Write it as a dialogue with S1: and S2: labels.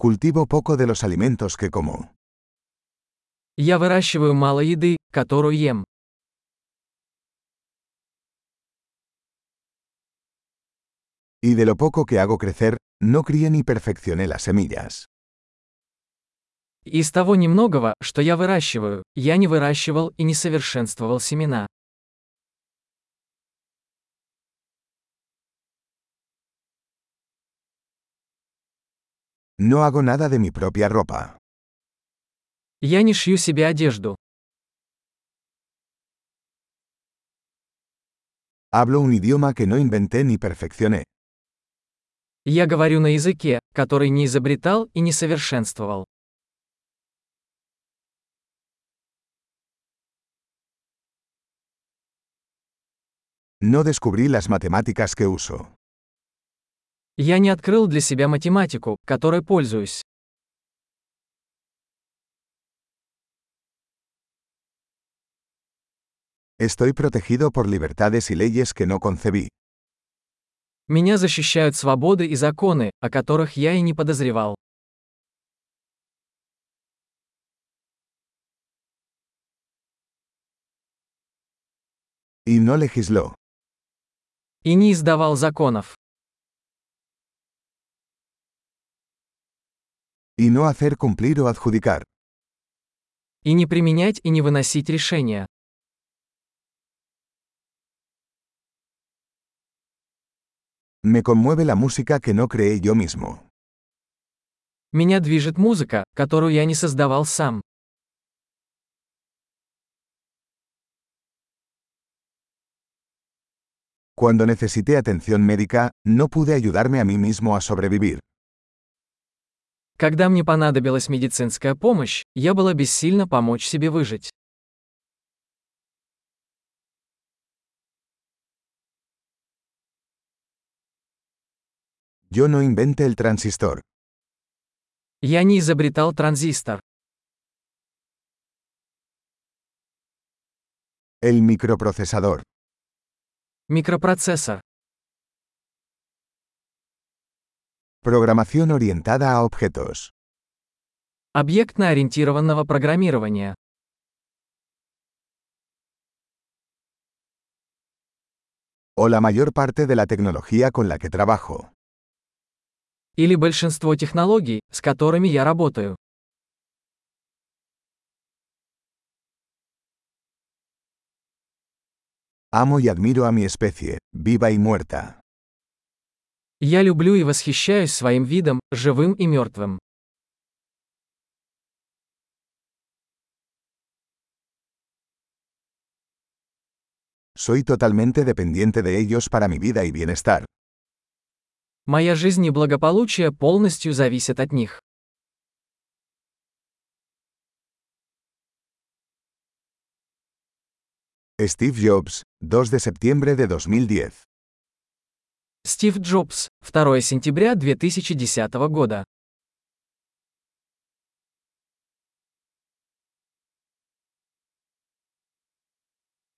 S1: Cultivo poco de los alimentos que como.
S2: Я выращиваю мало еды, которую ем.
S1: Y de lo poco que hago crecer, no crié ni perfeccioné las semillas.
S2: Из того немногого, что я выращиваю, я не выращивал и не совершенствовал семена.
S1: No hago nada de mi propia ropa.
S2: Я не шью себе одежду.
S1: Hablo un idioma que no inventé ni perfeccioné.
S2: Я говорю на языке, который не изобретал и не совершенствовал.
S1: No descubrí las matemáticas que uso.
S2: Я не открыл для себя математику, которой пользуюсь.
S1: Estoy protegido por libertades y leyes que no concebí.
S2: Меня защищают свободы и законы, о которых я и не подозревал.
S1: Y no legisló.
S2: И не издавал законов.
S1: Y no hacer cumplir o adjudicar.
S2: И не применять и не выносить решения.
S1: Me conmueve la música que no creé yo mismo.
S2: Меня движет музыка, которую я не создавал сам.
S1: Cuando necesité atención médica, no pude ayudarme a mí mismo a sobrevivir.
S2: Когда мне понадобилась медицинская помощь, я была бессильна помочь себе выжить.
S1: Yo no inventé el transistor.
S2: Я не изобретал транзистор.
S1: El microprocesador.
S2: Микропроцессор.
S1: Programación orientada a objetos.
S2: Объектно-ориентированного программирования.
S1: O la mayor parte de la tecnología con la que trabajo.
S2: Или большинство технологий, с которыми я работаю.
S1: Amo y admiro a mi especie, viva y muerta.
S2: Я люблю и восхищаюсь своим видом, живым и мертвым.
S1: Soy totalmente dependiente de ellos para mi vida y bienestar.
S2: Моя жизнь и благополучие полностью зависят от них.
S1: Steve Jobs, 2 de septiembre de 2010.
S2: Стив Джобс, 2 сентября 2010 года.